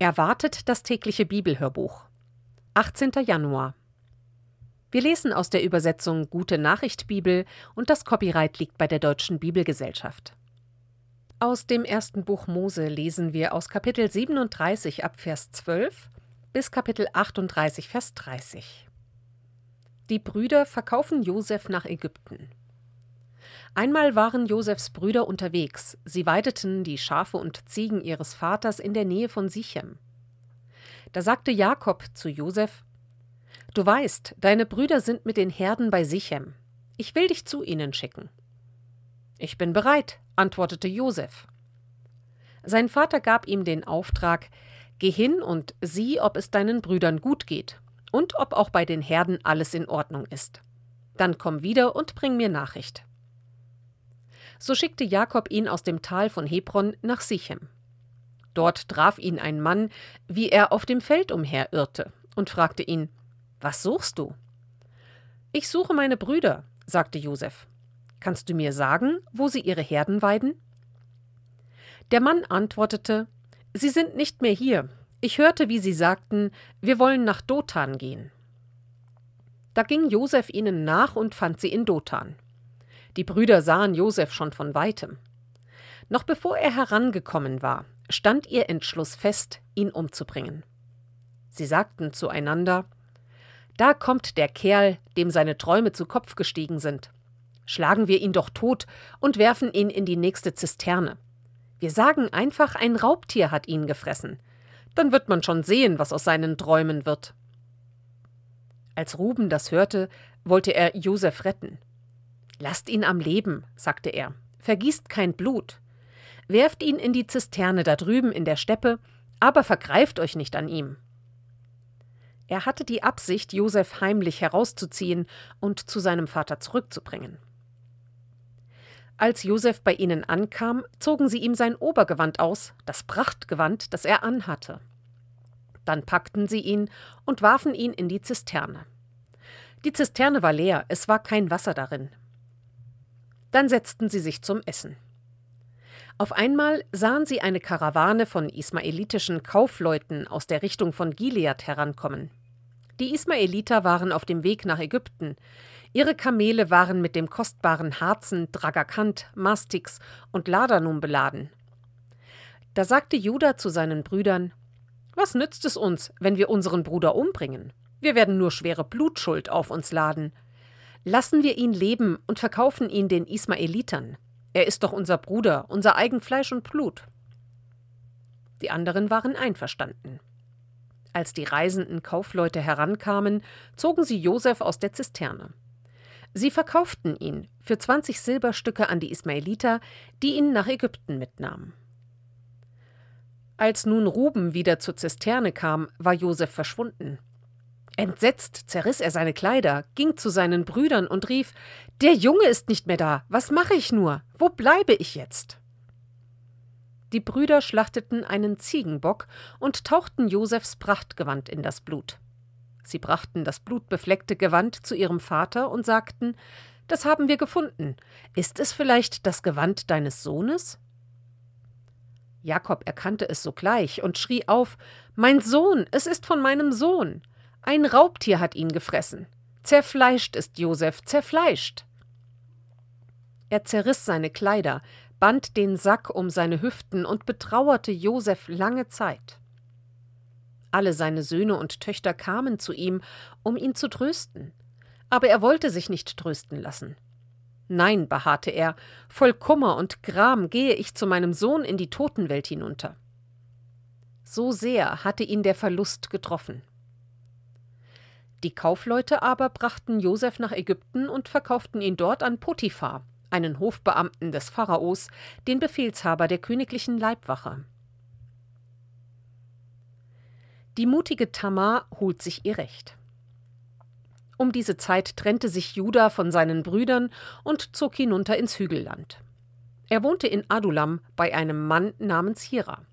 Erwartet das tägliche Bibelhörbuch. 18. Januar. Wir lesen aus der Übersetzung Gute Nachricht Bibel und das Copyright liegt bei der Deutschen Bibelgesellschaft. Aus dem ersten Buch Mose lesen wir aus Kapitel 37 ab Vers 12 bis Kapitel 38 Vers 30. Die Brüder verkaufen Josef nach Ägypten. Einmal waren Josefs Brüder unterwegs. Sie weideten die Schafe und Ziegen ihres Vaters in der Nähe von Sichem. Da sagte Jakob zu Josef: Du weißt, deine Brüder sind mit den Herden bei Sichem. Ich will dich zu ihnen schicken. Ich bin bereit, antwortete Josef. Sein Vater gab ihm den Auftrag: Geh hin und sieh, ob es deinen Brüdern gut geht und ob auch bei den Herden alles in Ordnung ist. Dann komm wieder und bring mir Nachricht. So schickte Jakob ihn aus dem Tal von Hebron nach Sichem. Dort traf ihn ein Mann, wie er auf dem Feld umherirrte, und fragte ihn: Was suchst du? Ich suche meine Brüder, sagte Josef. Kannst du mir sagen, wo sie ihre Herden weiden? Der Mann antwortete: Sie sind nicht mehr hier. Ich hörte, wie sie sagten: Wir wollen nach Dothan gehen. Da ging Josef ihnen nach und fand sie in Dothan. Die Brüder sahen Josef schon von weitem. Noch bevor er herangekommen war, stand ihr Entschluss fest, ihn umzubringen. Sie sagten zueinander Da kommt der Kerl, dem seine Träume zu Kopf gestiegen sind. Schlagen wir ihn doch tot und werfen ihn in die nächste Zisterne. Wir sagen einfach, ein Raubtier hat ihn gefressen. Dann wird man schon sehen, was aus seinen Träumen wird. Als Ruben das hörte, wollte er Josef retten. Lasst ihn am Leben, sagte er, vergießt kein Blut. Werft ihn in die Zisterne da drüben in der Steppe, aber vergreift euch nicht an ihm. Er hatte die Absicht, Josef heimlich herauszuziehen und zu seinem Vater zurückzubringen. Als Josef bei ihnen ankam, zogen sie ihm sein Obergewand aus, das Prachtgewand, das er anhatte. Dann packten sie ihn und warfen ihn in die Zisterne. Die Zisterne war leer, es war kein Wasser darin. Dann setzten sie sich zum Essen. Auf einmal sahen sie eine Karawane von ismaelitischen Kaufleuten aus der Richtung von Gilead herankommen. Die Ismaeliter waren auf dem Weg nach Ägypten. Ihre Kamele waren mit dem kostbaren Harzen, Dragakant, Mastix und Ladanum beladen. Da sagte Judah zu seinen Brüdern: Was nützt es uns, wenn wir unseren Bruder umbringen? Wir werden nur schwere Blutschuld auf uns laden. Lassen wir ihn leben und verkaufen ihn den Ismaelitern. Er ist doch unser Bruder, unser eigen Fleisch und Blut. Die anderen waren einverstanden. Als die reisenden Kaufleute herankamen, zogen sie Josef aus der Zisterne. Sie verkauften ihn für 20 Silberstücke an die Ismaeliter, die ihn nach Ägypten mitnahmen. Als nun Ruben wieder zur Zisterne kam, war Josef verschwunden. Entsetzt zerriss er seine Kleider, ging zu seinen Brüdern und rief Der Junge ist nicht mehr da. Was mache ich nur? Wo bleibe ich jetzt? Die Brüder schlachteten einen Ziegenbock und tauchten Josefs Prachtgewand in das Blut. Sie brachten das blutbefleckte Gewand zu ihrem Vater und sagten Das haben wir gefunden. Ist es vielleicht das Gewand deines Sohnes? Jakob erkannte es sogleich und schrie auf Mein Sohn, es ist von meinem Sohn. Ein Raubtier hat ihn gefressen. Zerfleischt ist Josef, zerfleischt. Er zerriss seine Kleider, band den Sack um seine Hüften und betrauerte Josef lange Zeit. Alle seine Söhne und Töchter kamen zu ihm, um ihn zu trösten. Aber er wollte sich nicht trösten lassen. Nein, beharrte er, voll Kummer und Gram gehe ich zu meinem Sohn in die Totenwelt hinunter. So sehr hatte ihn der Verlust getroffen. Die Kaufleute aber brachten Josef nach Ägypten und verkauften ihn dort an Potiphar, einen Hofbeamten des Pharaos, den Befehlshaber der königlichen Leibwache. Die mutige Tamar holt sich ihr Recht. Um diese Zeit trennte sich Judah von seinen Brüdern und zog hinunter ins Hügelland. Er wohnte in Adulam bei einem Mann namens Hira.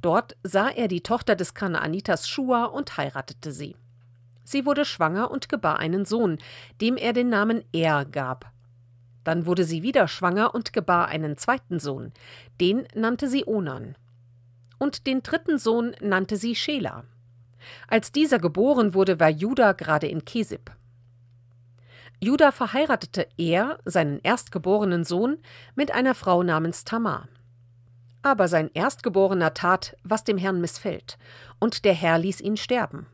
Dort sah er die Tochter des Kanaanitas Shua und heiratete sie. Sie wurde schwanger und gebar einen Sohn, dem er den Namen Er gab. Dann wurde sie wieder schwanger und gebar einen zweiten Sohn, den nannte sie Onan. und den dritten Sohn nannte sie Schela. Als dieser geboren wurde, war Judah gerade in Kesib. Judah verheiratete er, seinen erstgeborenen Sohn, mit einer Frau namens Tamar. Aber sein Erstgeborener tat, was dem Herrn missfällt, und der Herr ließ ihn sterben.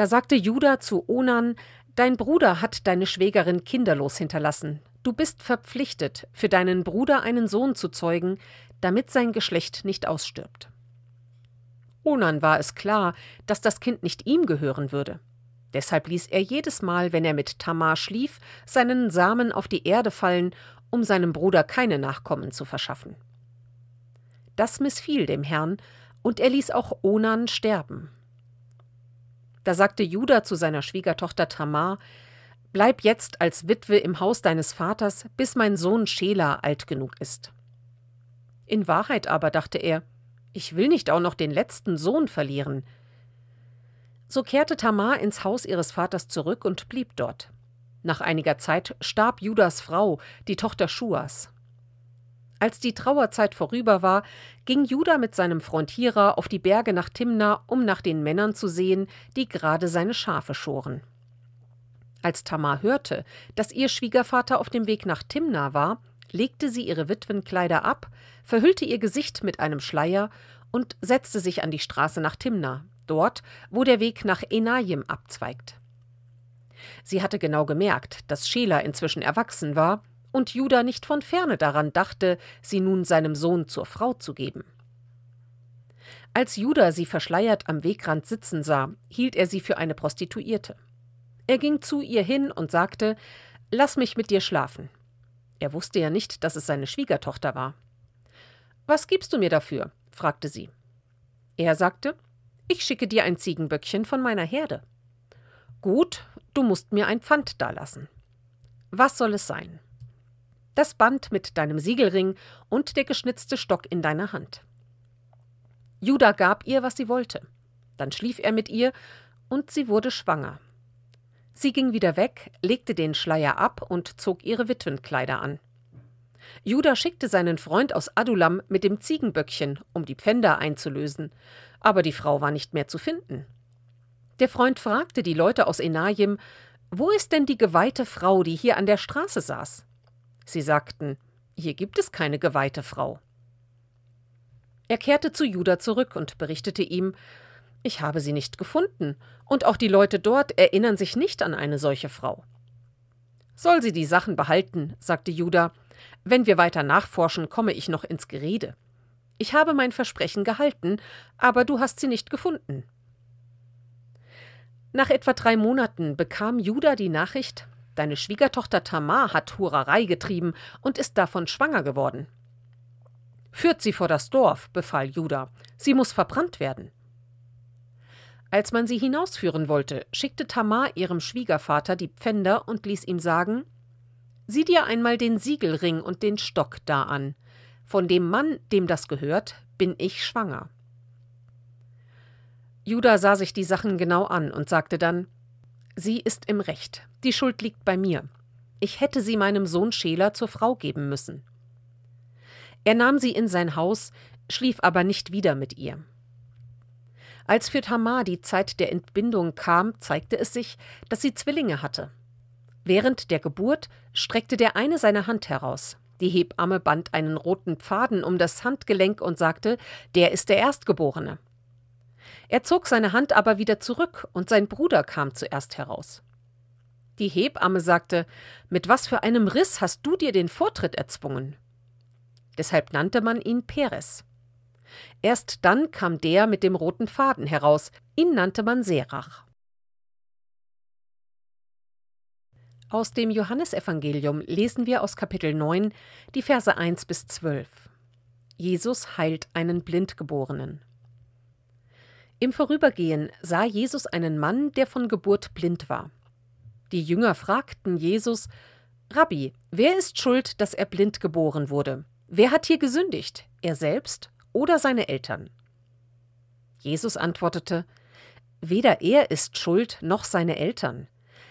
Da sagte Judah zu Onan: Dein Bruder hat deine Schwägerin kinderlos hinterlassen. Du bist verpflichtet, für deinen Bruder einen Sohn zu zeugen, damit sein Geschlecht nicht ausstirbt. Onan war es klar, dass das Kind nicht ihm gehören würde. Deshalb ließ er jedes Mal, wenn er mit Tamar schlief, seinen Samen auf die Erde fallen, um seinem Bruder keine Nachkommen zu verschaffen. Das missfiel dem Herrn, und er ließ auch Onan sterben. Da sagte Judah zu seiner Schwiegertochter Tamar: Bleib jetzt als Witwe im Haus deines Vaters, bis mein Sohn Schela alt genug ist. In Wahrheit aber dachte er: Ich will nicht auch noch den letzten Sohn verlieren. So kehrte Tamar ins Haus ihres Vaters zurück und blieb dort. Nach einiger Zeit starb Judas Frau, die Tochter Schuas. Als die Trauerzeit vorüber war, ging Judah mit seinem Freund Hira auf die Berge nach Timna, um nach den Männern zu sehen, die gerade seine Schafe schoren. Als Tamar hörte, dass ihr Schwiegervater auf dem Weg nach Timna war, legte sie ihre Witwenkleider ab, verhüllte ihr Gesicht mit einem Schleier und setzte sich an die Straße nach Timna, dort, wo der Weg nach Enajim abzweigt. Sie hatte genau gemerkt, dass Schela inzwischen erwachsen war und Judah nicht von ferne daran dachte, sie nun seinem Sohn zur Frau zu geben. Als Judah sie verschleiert am Wegrand sitzen sah, hielt er sie für eine Prostituierte. Er ging zu ihr hin und sagte: Lass mich mit dir schlafen. Er wusste ja nicht, dass es seine Schwiegertochter war. Was gibst du mir dafür? fragte sie. Er sagte: ich schicke dir ein Ziegenböckchen von meiner Herde. Gut, du musst mir ein Pfand dalassen. Was soll es sein? Das Band mit deinem Siegelring und der geschnitzte Stock in deiner Hand. Judah gab ihr, was sie wollte. Dann schlief er mit ihr, und sie wurde schwanger. Sie ging wieder weg, legte den Schleier ab und zog ihre Witwenkleider an. Judah schickte seinen Freund aus Adulam mit dem Ziegenböckchen, um die Pfänder einzulösen, aber die Frau war nicht mehr zu finden. Der Freund fragte die Leute aus Enajim, wo ist denn die geweihte Frau, die hier an der Straße saß? Sie sagten, hier gibt es keine geweihte Frau. Er kehrte zu Judah zurück und berichtete ihm, ich habe sie nicht gefunden, und auch die Leute dort erinnern sich nicht an eine solche Frau. Soll sie die Sachen behalten, sagte Judah, wenn wir weiter nachforschen, komme ich noch ins Gerede. Ich habe mein Versprechen gehalten, aber du hast sie nicht gefunden. Nach etwa drei Monaten bekam Judah die Nachricht, deine Schwiegertochter Tamar hat Hurerei getrieben und ist davon schwanger geworden. Führt sie vor das Dorf, befahl Judah, sie muss verbrannt werden. Als man sie hinausführen wollte, schickte Tamar ihrem Schwiegervater die Pfänder und ließ ihm sagen: Sieh dir einmal den Siegelring und den Stock da an. Von dem Mann, dem das gehört, bin ich schwanger. Judah sah sich die Sachen genau an und sagte dann: Sie ist im Recht, die Schuld liegt bei mir. Ich hätte sie meinem Sohn Schela zur Frau geben müssen. Er nahm sie in sein Haus, schlief aber nicht wieder mit ihr. Als für Tamar die Zeit der Entbindung kam, zeigte es sich, dass sie Zwillinge hatte. Während der Geburt streckte der eine seine Hand heraus. Die Hebamme band einen roten Faden um das Handgelenk und sagte, der ist der Erstgeborene. Er zog seine Hand aber wieder zurück und sein Bruder kam zuerst heraus. Die Hebamme sagte, mit was für einem Riss hast du dir den Vortritt erzwungen? Deshalb nannte man ihn Peres. Erst dann kam der mit dem roten Faden heraus, ihn nannte man Serach. Aus dem Johannesevangelium lesen wir aus Kapitel 9 die Verse 1 bis 12. Jesus heilt einen Blindgeborenen. Im Vorübergehen sah Jesus einen Mann, der von Geburt blind war. Die Jünger fragten Jesus: Rabbi, wer ist schuld, dass er blind geboren wurde? Wer hat hier gesündigt, er selbst oder seine Eltern? Jesus antwortete: Weder er ist schuld noch seine Eltern.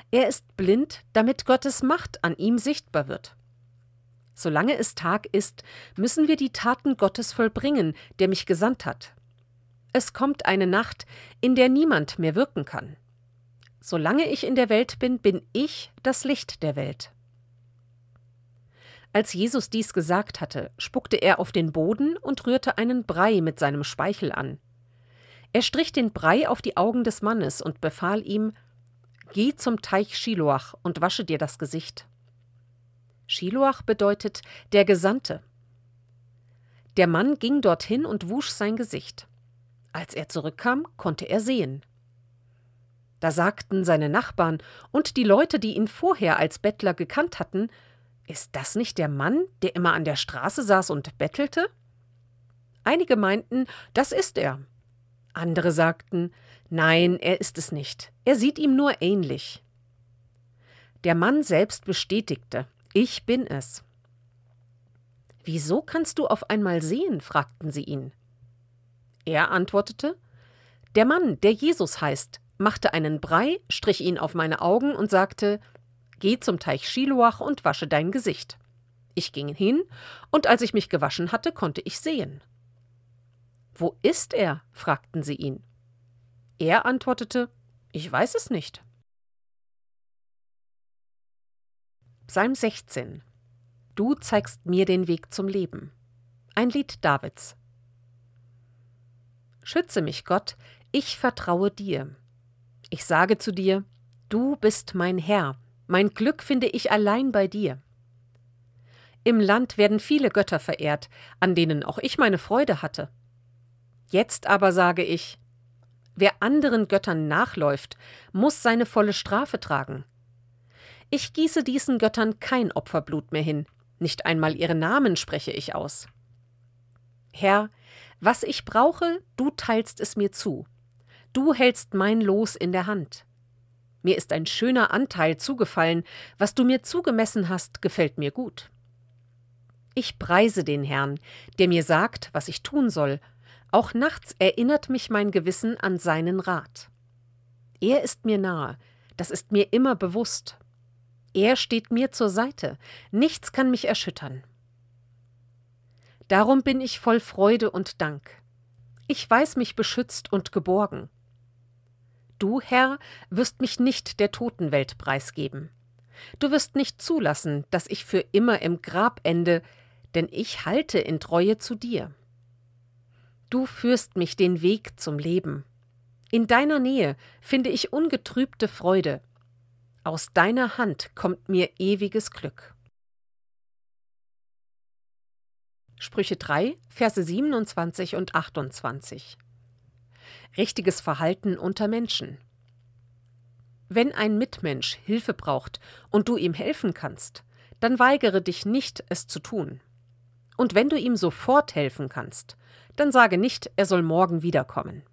Er ist blind, damit Gottes Macht an ihm sichtbar wird. Solange es Tag ist, müssen wir die Taten Gottes vollbringen, der mich gesandt hat. Es kommt eine Nacht, in der niemand mehr wirken kann. Solange ich in der Welt bin, bin ich das Licht der Welt. Als Jesus dies gesagt hatte, spuckte er auf den Boden und rührte einen Brei mit seinem Speichel an. Er strich den Brei auf die Augen des Mannes und befahl ihm: Geh zum Teich Schiloach und wasche dir das Gesicht. Schiloach bedeutet der Gesandte. Der Mann ging dorthin und wusch sein Gesicht. Als er zurückkam, konnte er sehen. Da sagten seine Nachbarn und die Leute, die ihn vorher als Bettler gekannt hatten, ist das nicht der Mann, der immer an der Straße saß und bettelte? Einige meinten, das ist er. Andere sagten, nein, er ist es nicht. Er sieht ihm nur ähnlich. Der Mann selbst bestätigte, ich bin es. Wieso kannst du auf einmal sehen? fragten sie ihn. Er antwortete, der Mann, der Jesus heißt, machte einen Brei, strich ihn auf meine Augen und sagte, Geh zum Teich Schiloach und wasche dein Gesicht. Ich ging hin, und als ich mich gewaschen hatte, konnte ich sehen. Wo ist er? fragten sie ihn. Er antwortete, ich weiß es nicht. Psalm 16 Du zeigst mir den Weg zum Leben. Ein Lied Davids. Schütze mich, Gott, ich vertraue dir. Ich sage zu dir, du bist mein Herr, mein Glück finde ich allein bei dir. Im Land werden viele Götter verehrt, an denen auch ich meine Freude hatte. Jetzt aber sage ich, wer anderen Göttern nachläuft, muss seine volle Strafe tragen. Ich gieße diesen Göttern kein Opferblut mehr hin, nicht einmal ihre Namen spreche ich aus. Herr, was ich brauche, du teilst es mir zu. Du hältst mein Los in der Hand. Mir ist ein schöner Anteil zugefallen, was du mir zugemessen hast, gefällt mir gut. Ich preise den Herrn, der mir sagt, was ich tun soll, auch nachts erinnert mich mein Gewissen an seinen Rat. Er ist mir nahe, das ist mir immer bewusst. Er steht mir zur Seite, nichts kann mich erschüttern. Darum bin ich voll Freude und Dank. Ich weiß mich beschützt und geborgen. Du, Herr, wirst mich nicht der Totenwelt preisgeben. Du wirst nicht zulassen, dass ich für immer im Grab ende, denn ich halte in Treue zu dir. Du führst mich den Weg zum Leben. In deiner Nähe finde ich ungetrübte Freude. Aus deiner Hand kommt mir ewiges Glück. Sprüche 3, Verse 27 und 28 richtiges Verhalten unter Menschen. Wenn ein Mitmensch Hilfe braucht und du ihm helfen kannst, dann weigere dich nicht, es zu tun. Und wenn du ihm sofort helfen kannst, dann sage nicht, er soll morgen wiederkommen.